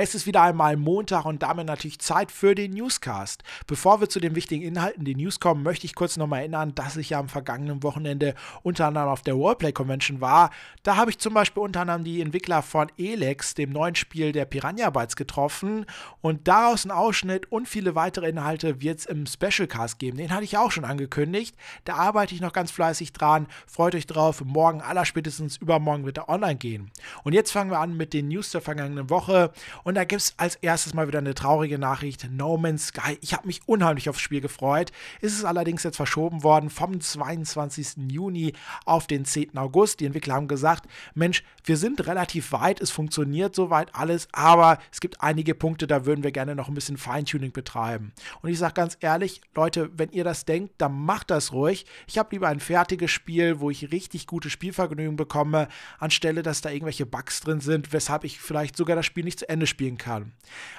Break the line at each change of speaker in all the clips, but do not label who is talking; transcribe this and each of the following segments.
Es ist wieder einmal Montag und damit natürlich Zeit für den Newscast. Bevor wir zu den wichtigen Inhalten, die News kommen, möchte ich kurz nochmal erinnern, dass ich ja am vergangenen Wochenende unter anderem auf der Roleplay Convention war. Da habe ich zum Beispiel unter anderem die Entwickler von Elex, dem neuen Spiel der Piranha Bytes, getroffen und daraus einen Ausschnitt und viele weitere Inhalte wird es im Specialcast geben. Den hatte ich auch schon angekündigt. Da arbeite ich noch ganz fleißig dran. Freut euch drauf. Morgen, aller spätestens übermorgen wird er online gehen. Und jetzt fangen wir an mit den News der vergangenen Woche. Da gibt es als erstes mal wieder eine traurige Nachricht. No Man's Sky. Ich habe mich unheimlich aufs Spiel gefreut. Ist es allerdings jetzt verschoben worden vom 22. Juni auf den 10. August. Die Entwickler haben gesagt, Mensch, wir sind relativ weit, es funktioniert soweit alles, aber es gibt einige Punkte, da würden wir gerne noch ein bisschen Feintuning betreiben. Und ich sage ganz ehrlich, Leute, wenn ihr das denkt, dann macht das ruhig. Ich habe lieber ein fertiges Spiel, wo ich richtig gute Spielvergnügen bekomme, anstelle, dass da irgendwelche Bugs drin sind, weshalb ich vielleicht sogar das Spiel nicht zu Ende spielen kann.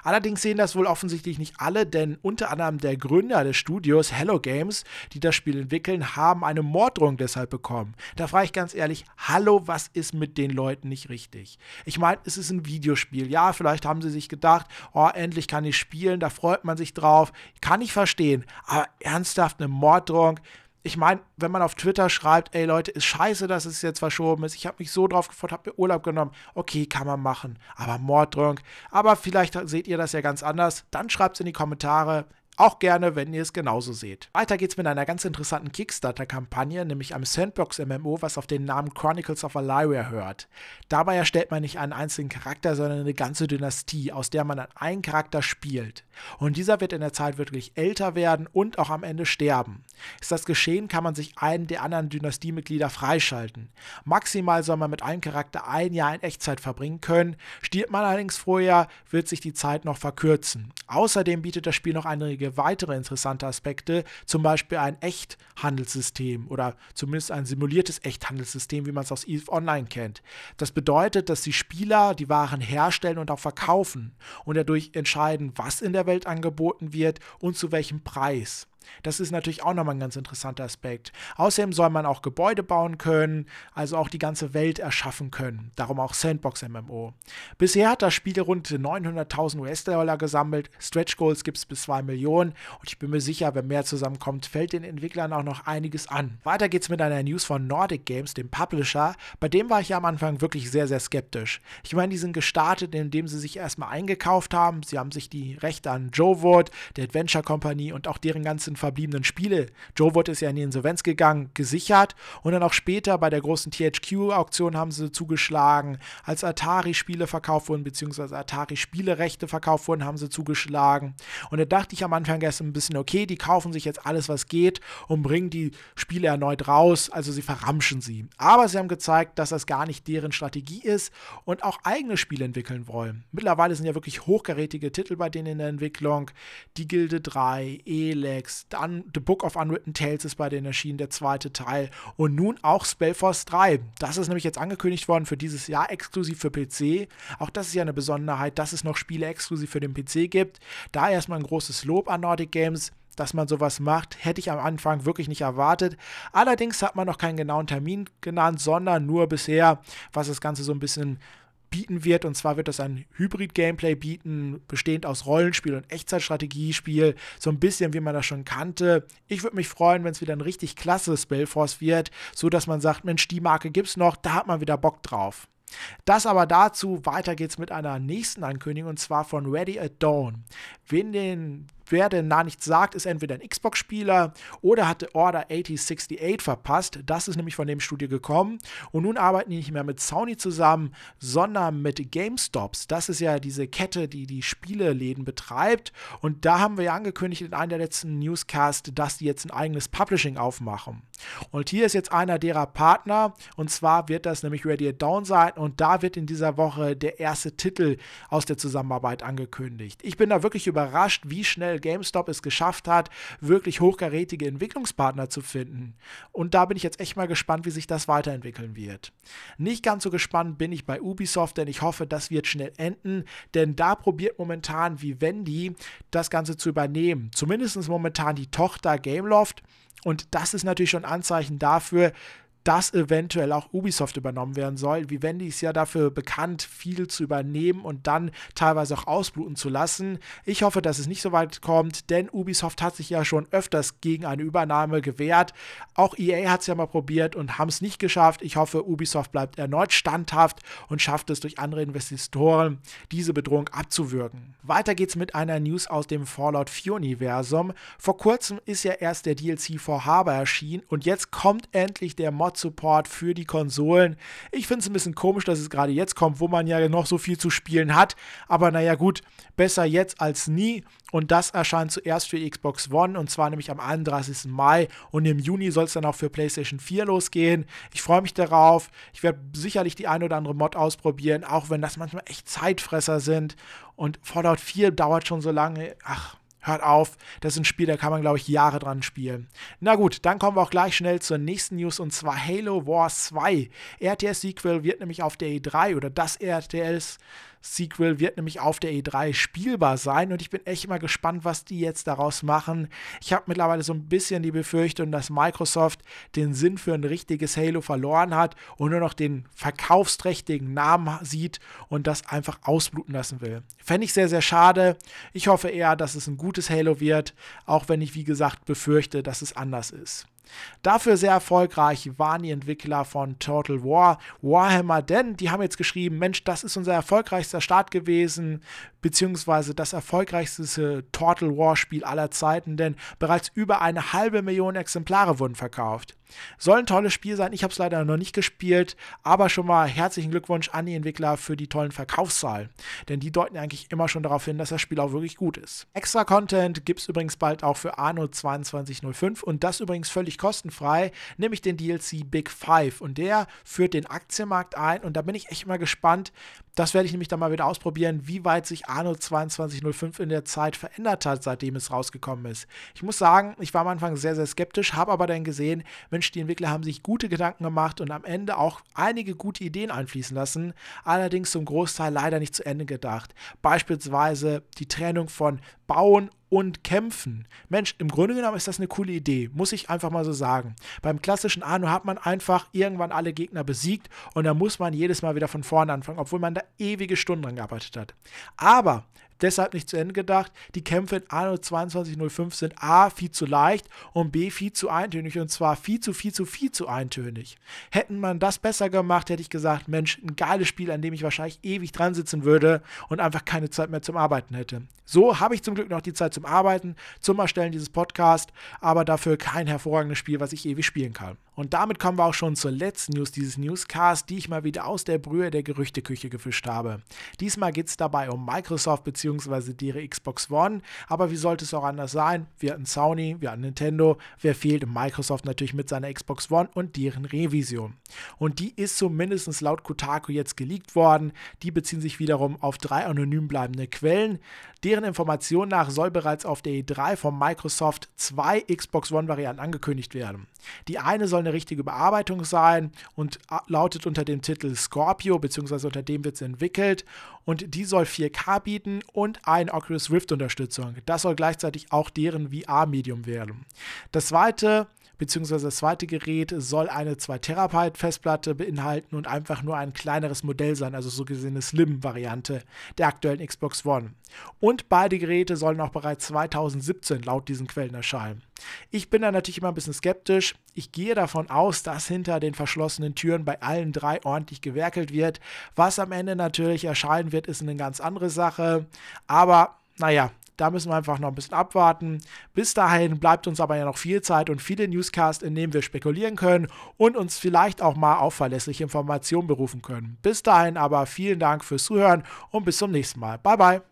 Allerdings sehen das wohl offensichtlich nicht alle, denn unter anderem der Gründer des Studios Hello Games, die das Spiel entwickeln, haben eine Morddrohung deshalb bekommen. Da frage ich ganz ehrlich, hallo, was ist mit den Leuten nicht richtig? Ich meine, es ist ein Videospiel. Ja, vielleicht haben sie sich gedacht, oh, endlich kann ich spielen, da freut man sich drauf. Kann ich verstehen. Aber ernsthaft eine Morddrohung? Ich meine, wenn man auf Twitter schreibt, ey Leute, ist scheiße, dass es jetzt verschoben ist, ich habe mich so drauf gefreut, habe mir Urlaub genommen, okay, kann man machen, aber Morddrunk, aber vielleicht seht ihr das ja ganz anders, dann schreibt es in die Kommentare, auch gerne, wenn ihr es genauso seht. Weiter geht's mit einer ganz interessanten Kickstarter-Kampagne, nämlich einem Sandbox-MMO, was auf den Namen Chronicles of Alyria hört. Dabei erstellt man nicht einen einzigen Charakter, sondern eine ganze Dynastie, aus der man an einen Charakter spielt. Und dieser wird in der Zeit wirklich älter werden und auch am Ende sterben. Ist das geschehen, kann man sich einen der anderen Dynastiemitglieder freischalten. Maximal soll man mit einem Charakter ein Jahr in Echtzeit verbringen können. Stirbt man allerdings vorher, wird sich die Zeit noch verkürzen. Außerdem bietet das Spiel noch einige weitere interessante Aspekte, zum Beispiel ein Echthandelssystem oder zumindest ein simuliertes Echthandelssystem, wie man es aus EVE Online kennt. Das bedeutet, dass die Spieler die Waren herstellen und auch verkaufen und dadurch entscheiden, was in der Welt angeboten wird und zu welchem Preis. Das ist natürlich auch nochmal ein ganz interessanter Aspekt. Außerdem soll man auch Gebäude bauen können, also auch die ganze Welt erschaffen können. Darum auch Sandbox MMO. Bisher hat das Spiel rund 900.000 US-Dollar gesammelt. Stretch Goals gibt es bis 2 Millionen. Und ich bin mir sicher, wenn mehr zusammenkommt, fällt den Entwicklern auch noch einiges an. Weiter geht's mit einer News von Nordic Games, dem Publisher. Bei dem war ich ja am Anfang wirklich sehr, sehr skeptisch. Ich meine, die sind gestartet, indem sie sich erstmal eingekauft haben. Sie haben sich die Rechte an Joe Wood, der Adventure Company und auch deren ganzen verbliebenen Spiele, Joe Wood ist ja in die Insolvenz gegangen, gesichert und dann auch später bei der großen THQ-Auktion haben sie zugeschlagen. Als Atari-Spiele verkauft wurden, beziehungsweise Atari-Spielerechte verkauft wurden, haben sie zugeschlagen. Und da dachte ich am Anfang erst ein bisschen, okay, die kaufen sich jetzt alles, was geht und bringen die Spiele erneut raus, also sie verramschen sie. Aber sie haben gezeigt, dass das gar nicht deren Strategie ist und auch eigene Spiele entwickeln wollen. Mittlerweile sind ja wirklich hochkarätige Titel bei denen in der Entwicklung. Die Gilde 3, Elex, dann The Book of Unwritten Tales ist bei denen erschienen, der zweite Teil. Und nun auch Spellforce 3. Das ist nämlich jetzt angekündigt worden für dieses Jahr exklusiv für PC. Auch das ist ja eine Besonderheit, dass es noch Spiele exklusiv für den PC gibt. Da erstmal ein großes Lob an Nordic Games dass man sowas macht, hätte ich am Anfang wirklich nicht erwartet. Allerdings hat man noch keinen genauen Termin genannt, sondern nur bisher, was das Ganze so ein bisschen bieten wird. Und zwar wird das ein Hybrid-Gameplay bieten, bestehend aus Rollenspiel und Echtzeitstrategiespiel. So ein bisschen, wie man das schon kannte. Ich würde mich freuen, wenn es wieder ein richtig klasse Spellforce wird, so dass man sagt, Mensch, die Marke gibt's noch, da hat man wieder Bock drauf. Das aber dazu, weiter geht's mit einer nächsten Ankündigung und zwar von Ready at Dawn. Wen den wer denn da nichts sagt, ist entweder ein Xbox-Spieler oder hatte Order 8068 verpasst. Das ist nämlich von dem Studio gekommen. Und nun arbeiten die nicht mehr mit Sony zusammen, sondern mit GameStops. Das ist ja diese Kette, die die Spieleläden betreibt. Und da haben wir ja angekündigt in einem der letzten Newscasts, dass die jetzt ein eigenes Publishing aufmachen. Und hier ist jetzt einer derer Partner. Und zwar wird das nämlich Ready Down sein. Und da wird in dieser Woche der erste Titel aus der Zusammenarbeit angekündigt. Ich bin da wirklich überrascht, wie schnell GameStop es geschafft hat, wirklich hochkarätige Entwicklungspartner zu finden. Und da bin ich jetzt echt mal gespannt, wie sich das weiterentwickeln wird. Nicht ganz so gespannt bin ich bei Ubisoft, denn ich hoffe, das wird schnell enden, denn da probiert momentan Vivendi das Ganze zu übernehmen. Zumindest momentan die Tochter Gameloft. Und das ist natürlich schon ein Anzeichen dafür, dass eventuell auch Ubisoft übernommen werden soll. Vivendi ist ja dafür bekannt, viel zu übernehmen und dann teilweise auch ausbluten zu lassen. Ich hoffe, dass es nicht so weit kommt, denn Ubisoft hat sich ja schon öfters gegen eine Übernahme gewehrt. Auch EA hat es ja mal probiert und haben es nicht geschafft. Ich hoffe, Ubisoft bleibt erneut standhaft und schafft es durch andere Investoren, diese Bedrohung abzuwürgen. Weiter geht's mit einer News aus dem Fallout 4-Universum. Vor kurzem ist ja erst der DLC for Harbor erschienen und jetzt kommt endlich der Mod Support für die Konsolen. Ich finde es ein bisschen komisch, dass es gerade jetzt kommt, wo man ja noch so viel zu spielen hat. Aber naja, gut, besser jetzt als nie. Und das erscheint zuerst für Xbox One und zwar nämlich am 31. Mai. Und im Juni soll es dann auch für PlayStation 4 losgehen. Ich freue mich darauf. Ich werde sicherlich die ein oder andere Mod ausprobieren, auch wenn das manchmal echt Zeitfresser sind. Und Fallout 4 dauert schon so lange. Ach, Hört auf, das ist ein Spiel, da kann man, glaube ich, Jahre dran spielen. Na gut, dann kommen wir auch gleich schnell zur nächsten News und zwar Halo Wars 2. RTS-Sequel wird nämlich auf der E3 oder das RTS Sequel wird nämlich auf der E3 spielbar sein und ich bin echt mal gespannt, was die jetzt daraus machen. Ich habe mittlerweile so ein bisschen die Befürchtung, dass Microsoft den Sinn für ein richtiges Halo verloren hat und nur noch den verkaufsträchtigen Namen sieht und das einfach ausbluten lassen will. Fände ich sehr, sehr schade. Ich hoffe eher, dass es ein gutes Halo wird, auch wenn ich, wie gesagt, befürchte, dass es anders ist. Dafür sehr erfolgreich waren die Entwickler von Total War Warhammer, denn die haben jetzt geschrieben, Mensch, das ist unser erfolgreichster Start gewesen, beziehungsweise das erfolgreichste Total War Spiel aller Zeiten, denn bereits über eine halbe Million Exemplare wurden verkauft. Soll ein tolles Spiel sein. Ich habe es leider noch nicht gespielt, aber schon mal herzlichen Glückwunsch an die Entwickler für die tollen Verkaufszahlen. Denn die deuten eigentlich immer schon darauf hin, dass das Spiel auch wirklich gut ist. Extra Content gibt es übrigens bald auch für Arno 2205 und das übrigens völlig kostenfrei, nämlich den DLC Big Five. Und der führt den Aktienmarkt ein und da bin ich echt mal gespannt. Das werde ich nämlich dann mal wieder ausprobieren, wie weit sich Arno 2205 in der Zeit verändert hat, seitdem es rausgekommen ist. Ich muss sagen, ich war am Anfang sehr, sehr skeptisch, habe aber dann gesehen, Mensch, die Entwickler haben sich gute Gedanken gemacht und am Ende auch einige gute Ideen einfließen lassen, allerdings zum Großteil leider nicht zu Ende gedacht. Beispielsweise die Trennung von Bauen und Kämpfen. Mensch, im Grunde genommen ist das eine coole Idee, muss ich einfach mal so sagen. Beim klassischen Anno hat man einfach irgendwann alle Gegner besiegt und da muss man jedes Mal wieder von vorne anfangen, obwohl man da ewige Stunden dran gearbeitet hat. Aber deshalb nicht zu Ende gedacht. Die Kämpfe in Anno 2205 sind A, viel zu leicht und B, viel zu eintönig und zwar viel zu, viel zu, viel zu eintönig. Hätten man das besser gemacht, hätte ich gesagt, Mensch, ein geiles Spiel, an dem ich wahrscheinlich ewig dran sitzen würde und einfach keine Zeit mehr zum Arbeiten hätte. So habe ich zum Glück noch die Zeit zum Arbeiten, zum Erstellen dieses Podcasts, aber dafür kein hervorragendes Spiel, was ich ewig spielen kann. Und damit kommen wir auch schon zur letzten News dieses Newscasts, die ich mal wieder aus der Brühe der Gerüchteküche gefischt habe. Diesmal geht es dabei um Microsoft bzw. ihre Xbox One, aber wie sollte es auch anders sein? Wir hatten Sony, wir hatten Nintendo, wer fehlt? Microsoft natürlich mit seiner Xbox One und deren Revision. Und die ist zumindest laut Kotaku jetzt geleakt worden. Die beziehen sich wiederum auf drei anonym bleibende Quellen. Deren Informationen nach soll bereits auf der E3 von Microsoft zwei Xbox One-Varianten angekündigt werden. Die eine soll eine richtige Bearbeitung sein und lautet unter dem Titel Scorpio, beziehungsweise unter dem wird sie entwickelt. Und die soll 4K bieten und eine Oculus Rift-Unterstützung. Das soll gleichzeitig auch deren VR-Medium werden. Das zweite beziehungsweise das zweite Gerät soll eine 2 Terabyte Festplatte beinhalten und einfach nur ein kleineres Modell sein, also so gesehen eine Slim-Variante der aktuellen Xbox One. Und beide Geräte sollen auch bereits 2017 laut diesen Quellen erscheinen. Ich bin da natürlich immer ein bisschen skeptisch. Ich gehe davon aus, dass hinter den verschlossenen Türen bei allen drei ordentlich gewerkelt wird. Was am Ende natürlich erscheinen wird, ist eine ganz andere Sache. Aber naja, da müssen wir einfach noch ein bisschen abwarten. Bis dahin bleibt uns aber ja noch viel Zeit und viele Newscasts, in denen wir spekulieren können und uns vielleicht auch mal auf verlässliche Informationen berufen können. Bis dahin aber vielen Dank fürs Zuhören und bis zum nächsten Mal. Bye bye.